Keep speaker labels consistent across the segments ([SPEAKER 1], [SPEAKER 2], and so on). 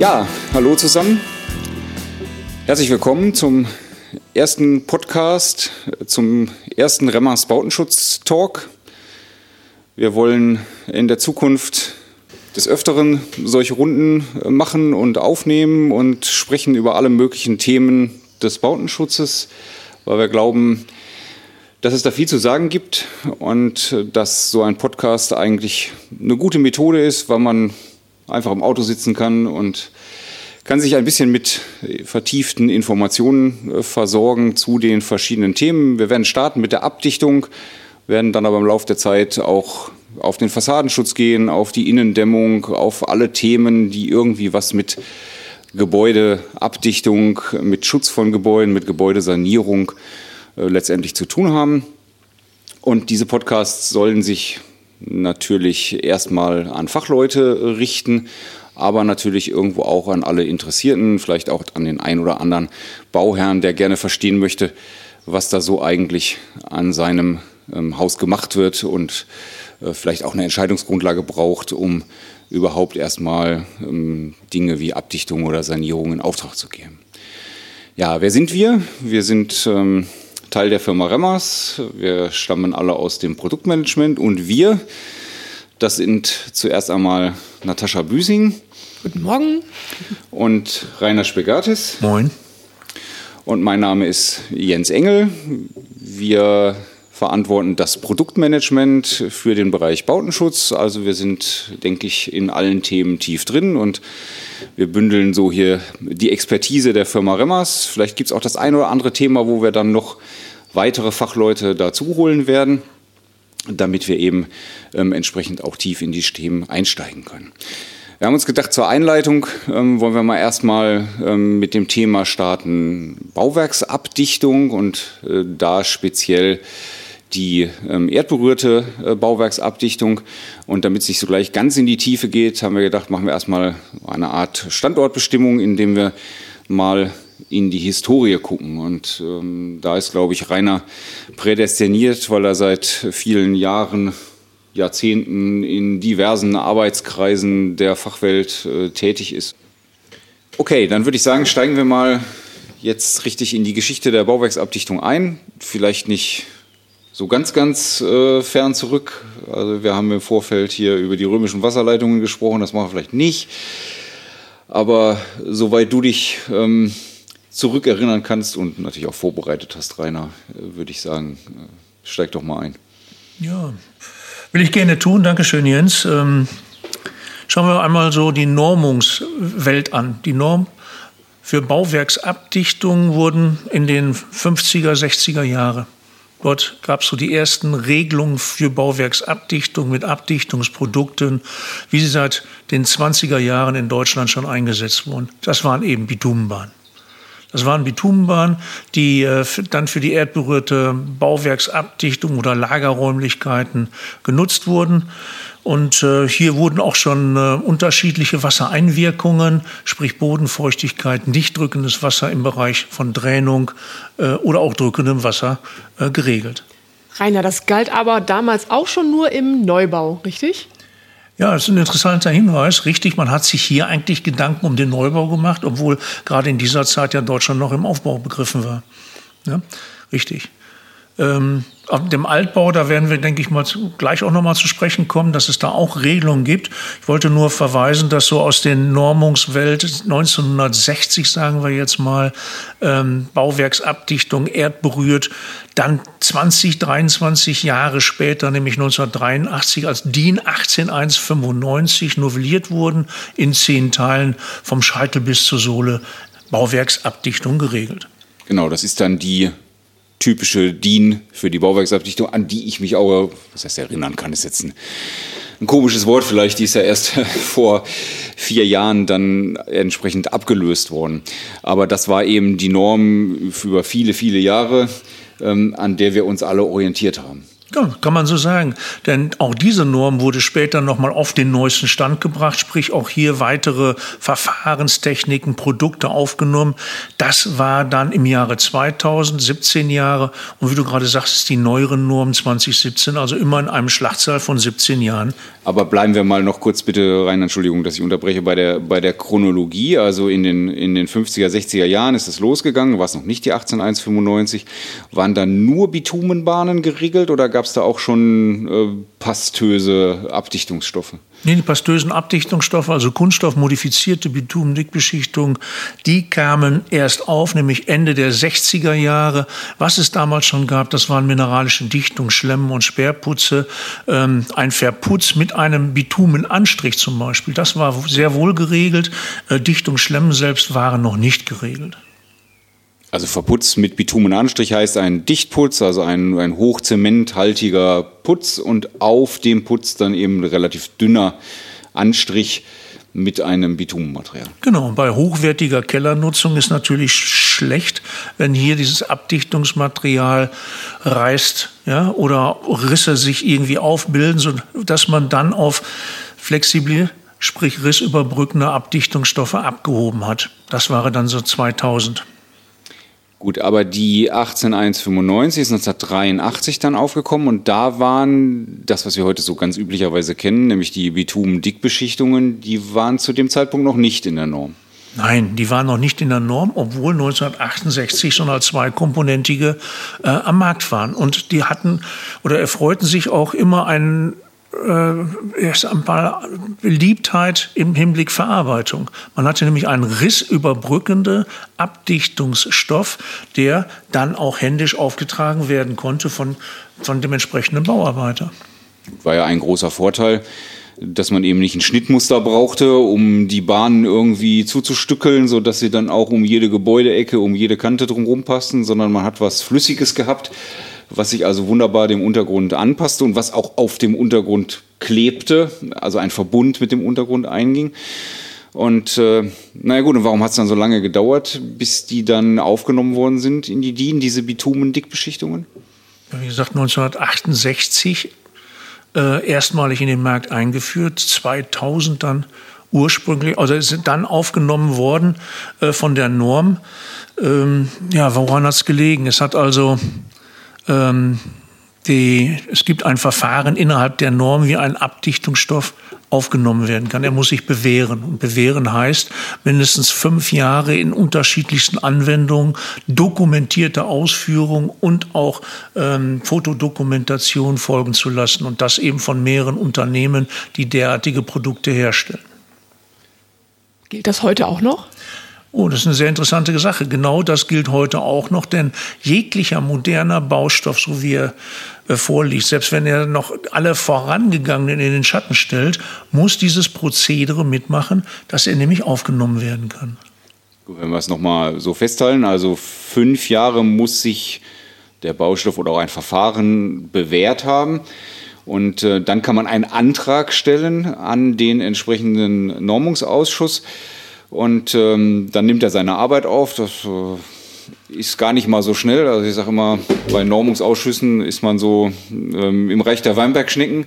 [SPEAKER 1] Ja, hallo zusammen. Herzlich willkommen zum ersten Podcast, zum ersten Remmers Bautenschutz-Talk. Wir wollen in der Zukunft des Öfteren solche Runden machen und aufnehmen und sprechen über alle möglichen Themen des Bautenschutzes, weil wir glauben, dass es da viel zu sagen gibt und dass so ein Podcast eigentlich eine gute Methode ist, weil man einfach im Auto sitzen kann und kann sich ein bisschen mit vertieften Informationen äh, versorgen zu den verschiedenen Themen. Wir werden starten mit der Abdichtung, werden dann aber im Laufe der Zeit auch auf den Fassadenschutz gehen, auf die Innendämmung, auf alle Themen, die irgendwie was mit Gebäudeabdichtung, mit Schutz von Gebäuden, mit Gebäudesanierung äh, letztendlich zu tun haben. Und diese Podcasts sollen sich natürlich erstmal an Fachleute richten, aber natürlich irgendwo auch an alle Interessierten, vielleicht auch an den ein oder anderen Bauherrn, der gerne verstehen möchte, was da so eigentlich an seinem ähm, Haus gemacht wird und äh, vielleicht auch eine Entscheidungsgrundlage braucht, um überhaupt erstmal ähm, Dinge wie Abdichtung oder Sanierung in Auftrag zu geben. Ja, wer sind wir? Wir sind ähm, Teil der Firma Remmers. Wir stammen alle aus dem Produktmanagement und wir, das sind zuerst einmal Natascha Büsing.
[SPEAKER 2] Guten Morgen.
[SPEAKER 1] Und Rainer Spegatis.
[SPEAKER 3] Moin.
[SPEAKER 1] Und mein Name ist Jens Engel. Wir verantworten das Produktmanagement für den Bereich Bautenschutz. Also wir sind, denke ich, in allen Themen tief drin und wir bündeln so hier die Expertise der Firma Remmers. Vielleicht gibt es auch das ein oder andere Thema, wo wir dann noch weitere Fachleute dazu holen werden, damit wir eben ähm, entsprechend auch tief in die Themen einsteigen können. Wir haben uns gedacht, zur Einleitung ähm, wollen wir mal erstmal ähm, mit dem Thema starten Bauwerksabdichtung und äh, da speziell die ähm, erdberührte äh, Bauwerksabdichtung. Und damit es nicht so gleich ganz in die Tiefe geht, haben wir gedacht, machen wir erstmal eine Art Standortbestimmung, indem wir mal in die Historie gucken. Und ähm, da ist, glaube ich, Rainer prädestiniert, weil er seit vielen Jahren, Jahrzehnten in diversen Arbeitskreisen der Fachwelt äh, tätig ist. Okay, dann würde ich sagen, steigen wir mal jetzt richtig in die Geschichte der Bauwerksabdichtung ein. Vielleicht nicht so ganz, ganz äh, fern zurück. Also wir haben im Vorfeld hier über die römischen Wasserleitungen gesprochen, das machen wir vielleicht nicht. Aber soweit du dich ähm, zurückerinnern kannst und natürlich auch vorbereitet hast, Rainer, äh, würde ich sagen, äh, steig doch mal ein.
[SPEAKER 3] Ja, will ich gerne tun. Dankeschön, Jens. Ähm, schauen wir einmal so die Normungswelt an. Die Norm für Bauwerksabdichtung wurden in den 50er, 60er Jahren Dort gab es so die ersten Regelungen für Bauwerksabdichtung mit Abdichtungsprodukten, wie sie seit den 20er Jahren in Deutschland schon eingesetzt wurden. Das waren eben Bitumenbahnen. Das waren Bitumenbahnen, die äh, dann für die erdberührte Bauwerksabdichtung oder Lagerräumlichkeiten genutzt wurden. Und äh, hier wurden auch schon äh, unterschiedliche Wassereinwirkungen, sprich Bodenfeuchtigkeit, nicht drückendes Wasser im Bereich von Dränung äh, oder auch drückendem Wasser äh, geregelt.
[SPEAKER 2] Rainer, das galt aber damals auch schon nur im Neubau, richtig?
[SPEAKER 3] Ja, das ist ein interessanter Hinweis. Richtig, man hat sich hier eigentlich Gedanken um den Neubau gemacht, obwohl gerade in dieser Zeit ja Deutschland noch im Aufbau begriffen war. Ja, richtig. Ähm, dem Altbau, da werden wir, denke ich mal, gleich auch nochmal zu sprechen kommen, dass es da auch Regelungen gibt. Ich wollte nur verweisen, dass so aus der Normungswelt 1960, sagen wir jetzt mal, ähm, Bauwerksabdichtung erdberührt, dann 20, 23 Jahre später, nämlich 1983, als DIN 18195 novelliert wurden, in zehn Teilen vom Scheitel bis zur Sohle Bauwerksabdichtung geregelt.
[SPEAKER 1] Genau, das ist dann die typische DIN für die Bauwerksabdichtung, an die ich mich auch, was heißt erinnern kann, ist jetzt ein, ein komisches Wort vielleicht, die ist ja erst vor vier Jahren dann entsprechend abgelöst worden. Aber das war eben die Norm über viele, viele Jahre, ähm, an der wir uns alle orientiert haben.
[SPEAKER 3] Ja, kann man so sagen. Denn auch diese Norm wurde später nochmal auf den neuesten Stand gebracht, sprich auch hier weitere Verfahrenstechniken, Produkte aufgenommen. Das war dann im Jahre 2000, 17 Jahre. Und wie du gerade sagst, ist die neuere Norm 2017, also immer in einem Schlachtzahl von 17 Jahren.
[SPEAKER 1] Aber bleiben wir mal noch kurz bitte rein, Entschuldigung, dass ich unterbreche, bei der, bei der Chronologie. Also in den, in den 50er, 60er Jahren ist es losgegangen, war es noch nicht die 18195. Waren dann nur Bitumenbahnen geriegelt oder gab es da auch schon äh, pastöse Abdichtungsstoffe?
[SPEAKER 3] Nee, die pastösen Abdichtungsstoffe, also kunststoffmodifizierte Bitumendickbeschichtung, die kamen erst auf, nämlich Ende der 60er Jahre. Was es damals schon gab, das waren mineralische Dichtung, Schlemmen und Sperrputze, ähm, ein Verputz mit einem Bitumenanstrich zum Beispiel. Das war sehr wohl geregelt. Äh, Dichtung, Schlemmen selbst waren noch nicht geregelt.
[SPEAKER 1] Also verputzt mit Bitumenanstrich heißt ein Dichtputz, also ein, ein hochzementhaltiger Putz und auf dem Putz dann eben relativ dünner Anstrich mit einem Bitumenmaterial.
[SPEAKER 3] Genau, bei hochwertiger Kellernutzung ist natürlich schlecht, wenn hier dieses Abdichtungsmaterial reißt ja, oder Risse sich irgendwie aufbilden, sodass man dann auf flexible, sprich rissüberbrückende Abdichtungsstoffe abgehoben hat. Das war dann so 2000.
[SPEAKER 1] Gut, aber die 18195 ist 1983 dann aufgekommen und da waren das, was wir heute so ganz üblicherweise kennen, nämlich die Bitumen-Dickbeschichtungen, die waren zu dem Zeitpunkt noch nicht in der Norm.
[SPEAKER 3] Nein, die waren noch nicht in der Norm, obwohl 1968 schon als zweikomponentige äh, am Markt waren. Und die hatten oder erfreuten sich auch immer einen erst einmal Beliebtheit im Hinblick Verarbeitung. Man hatte nämlich einen rissüberbrückende Abdichtungsstoff, der dann auch händisch aufgetragen werden konnte von, von dem entsprechenden Bauarbeiter.
[SPEAKER 1] War ja ein großer Vorteil dass man eben nicht ein Schnittmuster brauchte, um die Bahnen irgendwie zuzustückeln, so dass sie dann auch um jede Gebäudeecke, um jede Kante drumherum passten, sondern man hat was Flüssiges gehabt, was sich also wunderbar dem Untergrund anpasste und was auch auf dem Untergrund klebte, also ein Verbund mit dem Untergrund einging. Und äh, naja gut, und warum hat es dann so lange gedauert, bis die dann aufgenommen worden sind in die DIN, diese Bitumendickbeschichtungen?
[SPEAKER 3] Wie gesagt, 1968 äh, erstmalig in den Markt eingeführt, 2000 dann ursprünglich, also sind dann aufgenommen worden äh, von der Norm. Ähm, ja, woran hat es gelegen? Es hat also ähm, die, es gibt ein Verfahren innerhalb der Norm, wie ein Abdichtungsstoff aufgenommen werden kann. Er muss sich bewähren. Und bewähren heißt mindestens fünf Jahre in unterschiedlichsten Anwendungen, dokumentierte Ausführung und auch ähm, Fotodokumentation folgen zu lassen. Und das eben von mehreren Unternehmen, die derartige Produkte herstellen.
[SPEAKER 2] Gilt das heute auch noch?
[SPEAKER 3] Oh, das ist eine sehr interessante Sache. Genau das gilt heute auch noch, denn jeglicher moderner Baustoff, so wie er äh, vorliegt, selbst wenn er noch alle vorangegangenen in den Schatten stellt, muss dieses Prozedere mitmachen, dass er nämlich aufgenommen werden kann.
[SPEAKER 1] Wenn wir es nochmal so festhalten, also fünf Jahre muss sich der Baustoff oder auch ein Verfahren bewährt haben. Und äh, dann kann man einen Antrag stellen an den entsprechenden Normungsausschuss. Und ähm, dann nimmt er seine Arbeit auf. Das äh, ist gar nicht mal so schnell. Also ich sage immer, bei Normungsausschüssen ist man so ähm, im Reich der Weinbergschnecken.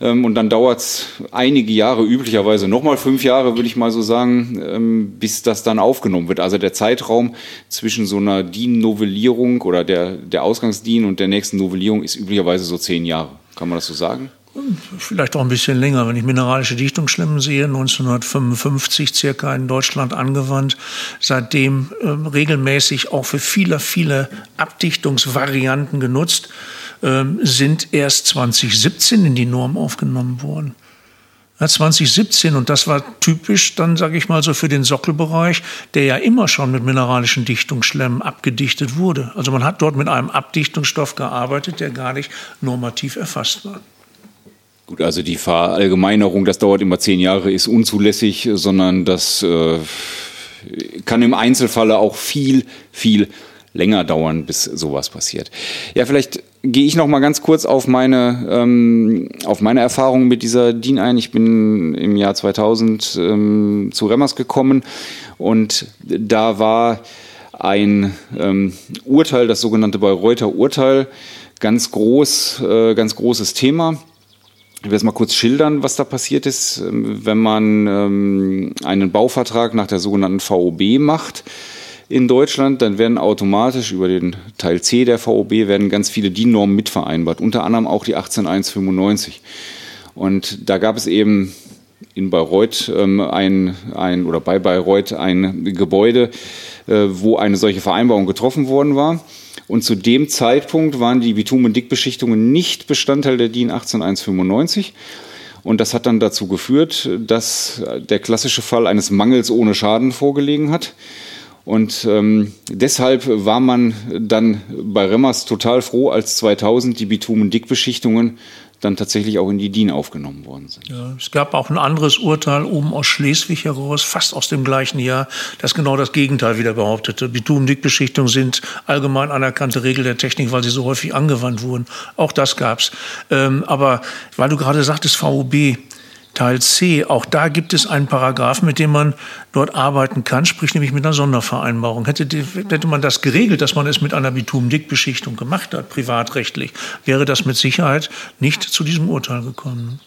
[SPEAKER 1] Ähm, und dann dauert es einige Jahre, üblicherweise nochmal fünf Jahre, würde ich mal so sagen, ähm, bis das dann aufgenommen wird. Also der Zeitraum zwischen so einer DIN-Novellierung oder der, der Ausgangsdien und der nächsten Novellierung ist üblicherweise so zehn Jahre. Kann man das so sagen?
[SPEAKER 3] Vielleicht auch ein bisschen länger, wenn ich mineralische Dichtungsschlemmen sehe, 1955 circa in Deutschland angewandt, seitdem äh, regelmäßig auch für viele, viele Abdichtungsvarianten genutzt, äh, sind erst 2017 in die Norm aufgenommen worden. Ja, 2017, und das war typisch dann, sage ich mal so, für den Sockelbereich, der ja immer schon mit mineralischen Dichtungsschlemmen abgedichtet wurde. Also man hat dort mit einem Abdichtungsstoff gearbeitet, der gar nicht normativ erfasst war.
[SPEAKER 1] Gut, also die Verallgemeinerung, das dauert immer zehn Jahre, ist unzulässig, sondern das äh, kann im Einzelfalle auch viel, viel länger dauern, bis sowas passiert. Ja, vielleicht gehe ich noch mal ganz kurz auf meine ähm, auf meine Erfahrungen mit dieser DIN ein. Ich bin im Jahr 2000 ähm, zu Remmers gekommen und da war ein ähm, Urteil, das sogenannte Bayreuther Urteil, ganz groß, äh, ganz großes Thema. Ich will jetzt mal kurz schildern, was da passiert ist, ähm, wenn man ähm, einen Bauvertrag nach der sogenannten VOB macht in Deutschland, dann werden automatisch über den Teil C der VOB werden ganz viele DIN-Normen mitvereinbart, unter anderem auch die 18195. Und da gab es eben in Bayreuth ähm, ein, ein oder bei Bayreuth ein Gebäude, äh, wo eine solche Vereinbarung getroffen worden war. Und zu dem Zeitpunkt waren die Bitumen-Dickbeschichtungen nicht Bestandteil der DIN 18195. Und das hat dann dazu geführt, dass der klassische Fall eines Mangels ohne Schaden vorgelegen hat. Und ähm, deshalb war man dann bei Remmers total froh, als 2000 die Bitumen-Dickbeschichtungen dann tatsächlich auch in die DIN aufgenommen worden sind.
[SPEAKER 3] Ja, es gab auch ein anderes Urteil oben aus Schleswig heraus, fast aus dem gleichen Jahr, das genau das Gegenteil wieder behauptete. Bitumendickbeschichtungen sind allgemein anerkannte Regel der Technik, weil sie so häufig angewandt wurden. Auch das gab's. Ähm, aber weil du gerade sagtest, VUB, Teil C, auch da gibt es einen Paragraph, mit dem man dort arbeiten kann, sprich nämlich mit einer Sondervereinbarung. Hätte, hätte man das geregelt, dass man es mit einer Bitumendickbeschichtung gemacht hat, privatrechtlich, wäre das mit Sicherheit nicht zu diesem Urteil gekommen.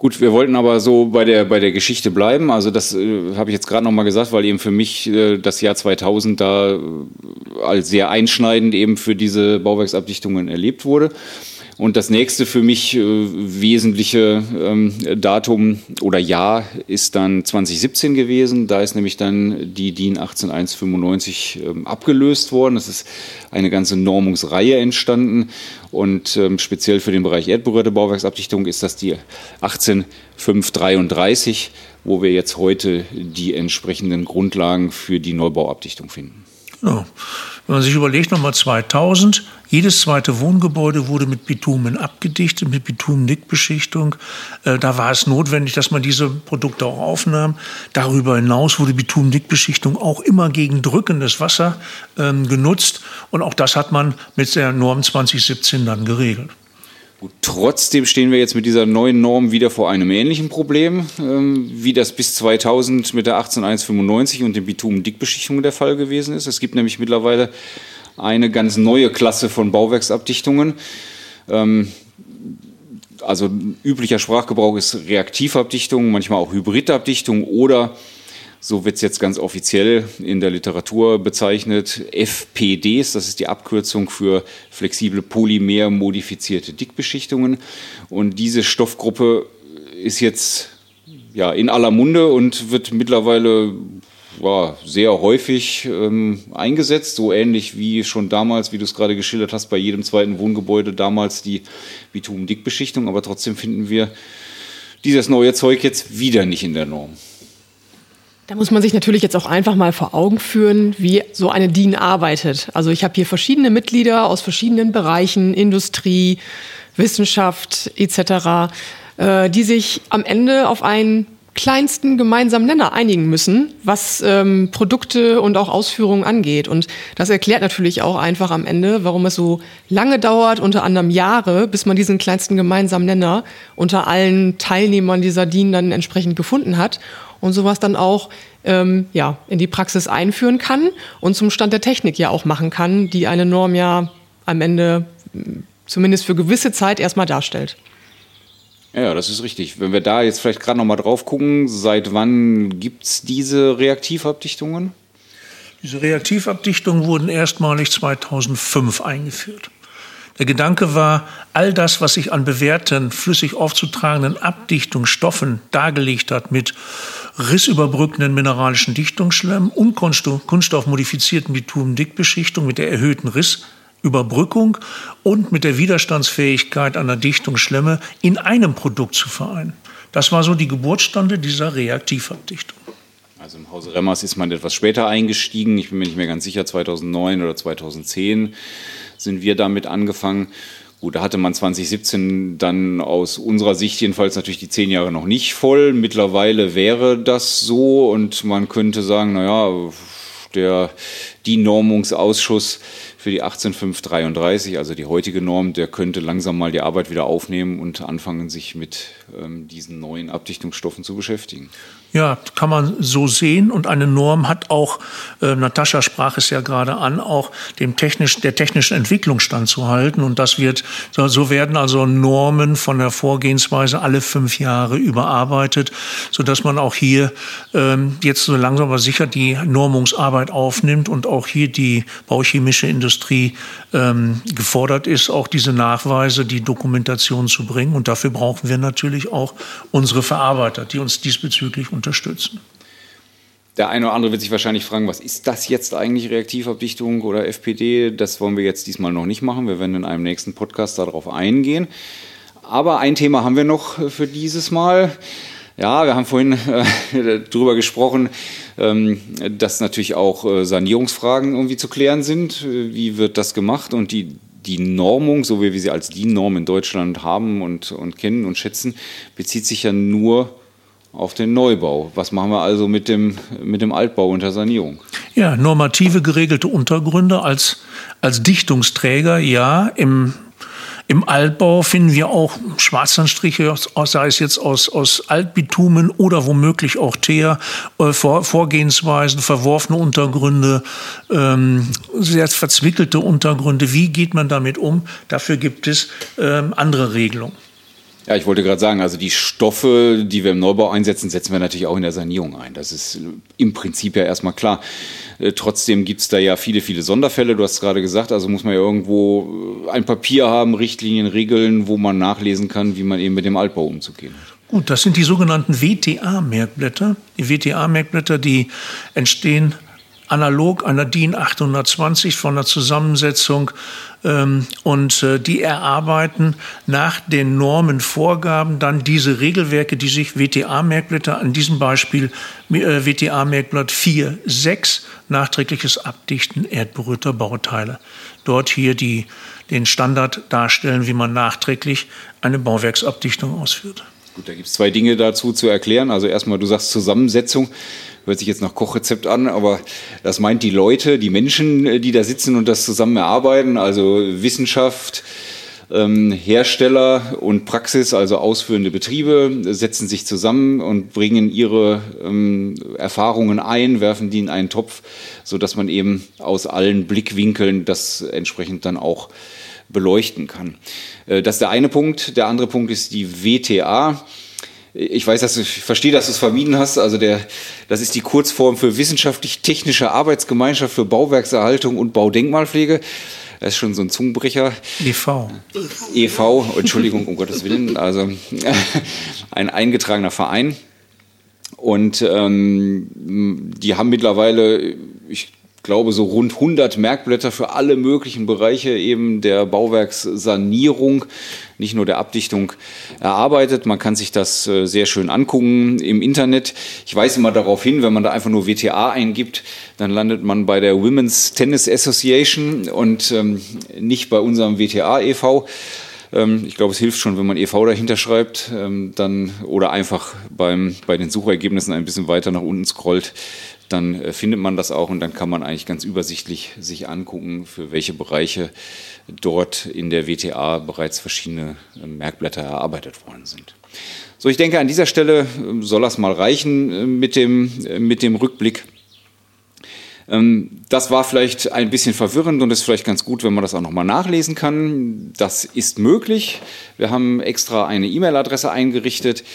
[SPEAKER 1] Gut, wir wollten aber so bei der, bei der Geschichte bleiben. Also das äh, habe ich jetzt gerade noch mal gesagt, weil eben für mich äh, das Jahr 2000 da äh, als sehr einschneidend eben für diese Bauwerksabdichtungen erlebt wurde. Und das nächste für mich äh, wesentliche ähm, Datum oder Jahr ist dann 2017 gewesen. Da ist nämlich dann die DIN 18195 ähm, abgelöst worden. Das ist eine ganze Normungsreihe entstanden. Und ähm, speziell für den Bereich erdberührte Bauwerksabdichtung ist das die 18533, wo wir jetzt heute die entsprechenden Grundlagen für die Neubauabdichtung finden.
[SPEAKER 3] Ja. Wenn man sich überlegt, nochmal 2000, jedes zweite Wohngebäude wurde mit Bitumen abgedichtet, mit Bitumendickbeschichtung. Äh, da war es notwendig, dass man diese Produkte auch aufnahm. Darüber hinaus wurde Bitumendickbeschichtung auch immer gegen drückendes Wasser ähm, genutzt. Und auch das hat man mit der Norm 2017 dann geregelt.
[SPEAKER 1] Gut, trotzdem stehen wir jetzt mit dieser neuen Norm wieder vor einem ähnlichen Problem, ähm, wie das bis 2000 mit der 18195 und den Bitumen-Dickbeschichtungen der Fall gewesen ist. Es gibt nämlich mittlerweile eine ganz neue Klasse von Bauwerksabdichtungen. Ähm, also üblicher Sprachgebrauch ist Reaktivabdichtung, manchmal auch Hybridabdichtung oder so wird es jetzt ganz offiziell in der Literatur bezeichnet, FPDs, das ist die Abkürzung für flexible polymer-modifizierte Dickbeschichtungen. Und diese Stoffgruppe ist jetzt ja, in aller Munde und wird mittlerweile ja, sehr häufig ähm, eingesetzt, so ähnlich wie schon damals, wie du es gerade geschildert hast, bei jedem zweiten Wohngebäude damals die Bitumen-Dickbeschichtung. Aber trotzdem finden wir dieses neue Zeug jetzt wieder nicht in der Norm.
[SPEAKER 2] Da muss man sich natürlich jetzt auch einfach mal vor Augen führen, wie so eine DIN arbeitet. Also ich habe hier verschiedene Mitglieder aus verschiedenen Bereichen, Industrie, Wissenschaft etc., äh, die sich am Ende auf einen kleinsten gemeinsamen Nenner einigen müssen, was ähm, Produkte und auch Ausführungen angeht. Und das erklärt natürlich auch einfach am Ende, warum es so lange dauert, unter anderem Jahre, bis man diesen kleinsten gemeinsamen Nenner unter allen Teilnehmern dieser DIN dann entsprechend gefunden hat und sowas dann auch ähm, ja, in die Praxis einführen kann und zum Stand der Technik ja auch machen kann, die eine Norm ja am Ende zumindest für gewisse Zeit erstmal darstellt.
[SPEAKER 1] Ja, das ist richtig. Wenn wir da jetzt vielleicht gerade noch mal drauf gucken, seit wann gibt es diese Reaktivabdichtungen?
[SPEAKER 3] Diese Reaktivabdichtungen wurden erstmalig 2005 eingeführt. Der Gedanke war, all das, was sich an bewährten, flüssig aufzutragenden Abdichtungsstoffen dargelegt hat, mit rissüberbrückenden mineralischen Dichtungsschlemm und kunststoffmodifizierten Bitumendickbeschichtung mit der erhöhten Rissüberbrückung und mit der Widerstandsfähigkeit einer Dichtungsschlemme in einem Produkt zu vereinen. Das war so die Geburtsstunde dieser Reaktivabdichtung.
[SPEAKER 1] Also im Hause Remmers ist man etwas später eingestiegen. Ich bin mir nicht mehr ganz sicher, 2009 oder 2010 sind wir damit angefangen. Gut, da hatte man 2017 dann aus unserer Sicht jedenfalls natürlich die zehn Jahre noch nicht voll. Mittlerweile wäre das so und man könnte sagen, naja, der, die Normungsausschuss für die 18533, also die heutige Norm, der könnte langsam mal die Arbeit wieder aufnehmen und anfangen, sich mit ähm, diesen neuen Abdichtungsstoffen zu beschäftigen.
[SPEAKER 3] Ja, kann man so sehen. Und eine Norm hat auch, äh, Natascha sprach es ja gerade an, auch dem technisch, der technischen Entwicklung standzuhalten. Und das wird, so, werden also Normen von der Vorgehensweise alle fünf Jahre überarbeitet, so dass man auch hier ähm, jetzt so langsam aber sicher die Normungsarbeit aufnimmt und auch hier die bauchemische Industrie ähm, gefordert ist, auch diese Nachweise, die Dokumentation zu bringen. Und dafür brauchen wir natürlich auch unsere Verarbeiter, die uns diesbezüglich unterstützen.
[SPEAKER 1] Der eine oder andere wird sich wahrscheinlich fragen, was ist das jetzt eigentlich Reaktivabdichtung oder FPD? Das wollen wir jetzt diesmal noch nicht machen. Wir werden in einem nächsten Podcast darauf eingehen. Aber ein Thema haben wir noch für dieses Mal. Ja, wir haben vorhin äh, darüber gesprochen, ähm, dass natürlich auch äh, Sanierungsfragen irgendwie zu klären sind. Wie wird das gemacht? Und die, die Normung, so wie wir sie als DIN-Norm in Deutschland haben und, und kennen und schätzen, bezieht sich ja nur auf den Neubau. Was machen wir also mit dem, mit dem Altbau unter Sanierung?
[SPEAKER 3] Ja, normative geregelte Untergründe als, als Dichtungsträger, ja, im im Altbau finden wir auch Schwarzsandstriche, sei es jetzt aus, aus Altbitumen oder womöglich auch Teer, äh, Vor, Vorgehensweisen, verworfene Untergründe, ähm, sehr verzwickelte Untergründe. Wie geht man damit um? Dafür gibt es ähm, andere Regelungen.
[SPEAKER 1] Ja, ich wollte gerade sagen, also die Stoffe, die wir im Neubau einsetzen, setzen wir natürlich auch in der Sanierung ein. Das ist im Prinzip ja erstmal klar. Äh, trotzdem gibt es da ja viele, viele Sonderfälle. Du hast gerade gesagt, also muss man ja irgendwo äh, ein Papier haben, Richtlinien, Regeln, wo man nachlesen kann, wie man eben mit dem Altbau umzugehen hat.
[SPEAKER 3] Gut, das sind die sogenannten WTA-Merkblätter. Die WTA-Merkblätter, die entstehen analog einer DIN 820 von der Zusammensetzung ähm, und äh, die erarbeiten nach den Normenvorgaben dann diese Regelwerke, die sich WTA-Merkblätter, an diesem Beispiel äh, WTA-Merkblatt 4, 6, nachträgliches Abdichten erdberührter Bauteile. Dort hier die, den Standard darstellen, wie man nachträglich eine Bauwerksabdichtung ausführt.
[SPEAKER 1] Gut, da gibt es zwei Dinge dazu zu erklären. Also erstmal, du sagst Zusammensetzung hört sich jetzt nach Kochrezept an, aber das meint die Leute, die Menschen, äh, die da sitzen und das zusammen erarbeiten, also Wissenschaft, ähm, Hersteller und Praxis, also ausführende Betriebe, setzen sich zusammen und bringen ihre ähm, Erfahrungen ein, werfen die in einen Topf, sodass man eben aus allen Blickwinkeln das entsprechend dann auch beleuchten kann. Äh, das ist der eine Punkt. Der andere Punkt ist die WTA. Ich weiß, dass du, ich verstehe, dass du es vermieden hast. Also der, das ist die Kurzform für wissenschaftlich-technische Arbeitsgemeinschaft für Bauwerkserhaltung und Baudenkmalpflege. Das ist schon so ein Zungenbrecher.
[SPEAKER 3] EV.
[SPEAKER 1] EV, Entschuldigung, um Gottes Willen. Also ein eingetragener Verein. Und ähm, die haben mittlerweile, ich glaube, so rund 100 Merkblätter für alle möglichen Bereiche eben der Bauwerkssanierung, nicht nur der Abdichtung, erarbeitet. Man kann sich das äh, sehr schön angucken im Internet. Ich weise immer darauf hin, wenn man da einfach nur WTA eingibt, dann landet man bei der Women's Tennis Association und ähm, nicht bei unserem WTA e.V. Ähm, ich glaube, es hilft schon, wenn man e.V. dahinter schreibt, ähm, dann oder einfach beim, bei den Suchergebnissen ein bisschen weiter nach unten scrollt dann äh, findet man das auch und dann kann man eigentlich ganz übersichtlich sich angucken, für welche Bereiche dort in der WTA bereits verschiedene äh, Merkblätter erarbeitet worden sind. So, ich denke, an dieser Stelle äh, soll das mal reichen mit dem, mit dem Rückblick. Ähm, das war vielleicht ein bisschen verwirrend und ist vielleicht ganz gut, wenn man das auch nochmal nachlesen kann. Das ist möglich. Wir haben extra eine E-Mail-Adresse eingerichtet ähm,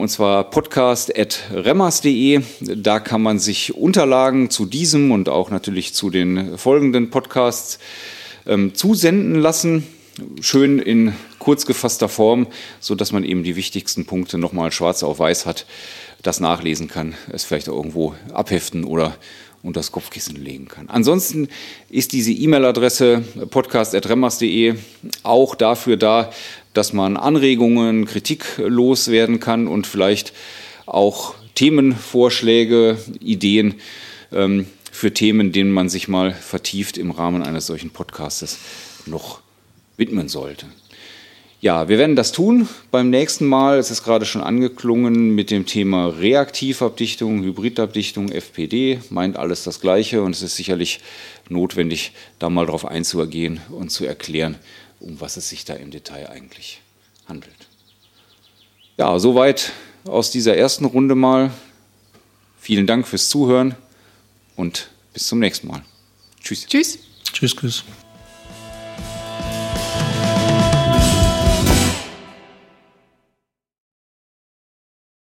[SPEAKER 1] und zwar podcast.remmers.de. Da kann man sich Unterlagen zu diesem und auch natürlich zu den folgenden Podcasts ähm, zusenden lassen. Schön in kurz gefasster Form, sodass man eben die wichtigsten Punkte nochmal schwarz auf weiß hat, das nachlesen kann, es vielleicht auch irgendwo abheften oder unter das Kopfkissen legen kann. Ansonsten ist diese E-Mail-Adresse podcast.remmers.de auch dafür da, dass man Anregungen, Kritik loswerden kann und vielleicht auch Themenvorschläge, Ideen ähm, für Themen, denen man sich mal vertieft im Rahmen eines solchen Podcastes noch widmen sollte. Ja, wir werden das tun beim nächsten Mal. Es ist gerade schon angeklungen mit dem Thema Reaktivabdichtung, Hybridabdichtung, FPD. Meint alles das Gleiche und es ist sicherlich notwendig, da mal drauf einzugehen und zu erklären, um was es sich da im Detail eigentlich handelt. Ja, soweit aus dieser ersten Runde mal. Vielen Dank fürs Zuhören und bis zum nächsten Mal. Tschüss.
[SPEAKER 2] Tschüss.
[SPEAKER 3] Tschüss, tschüss.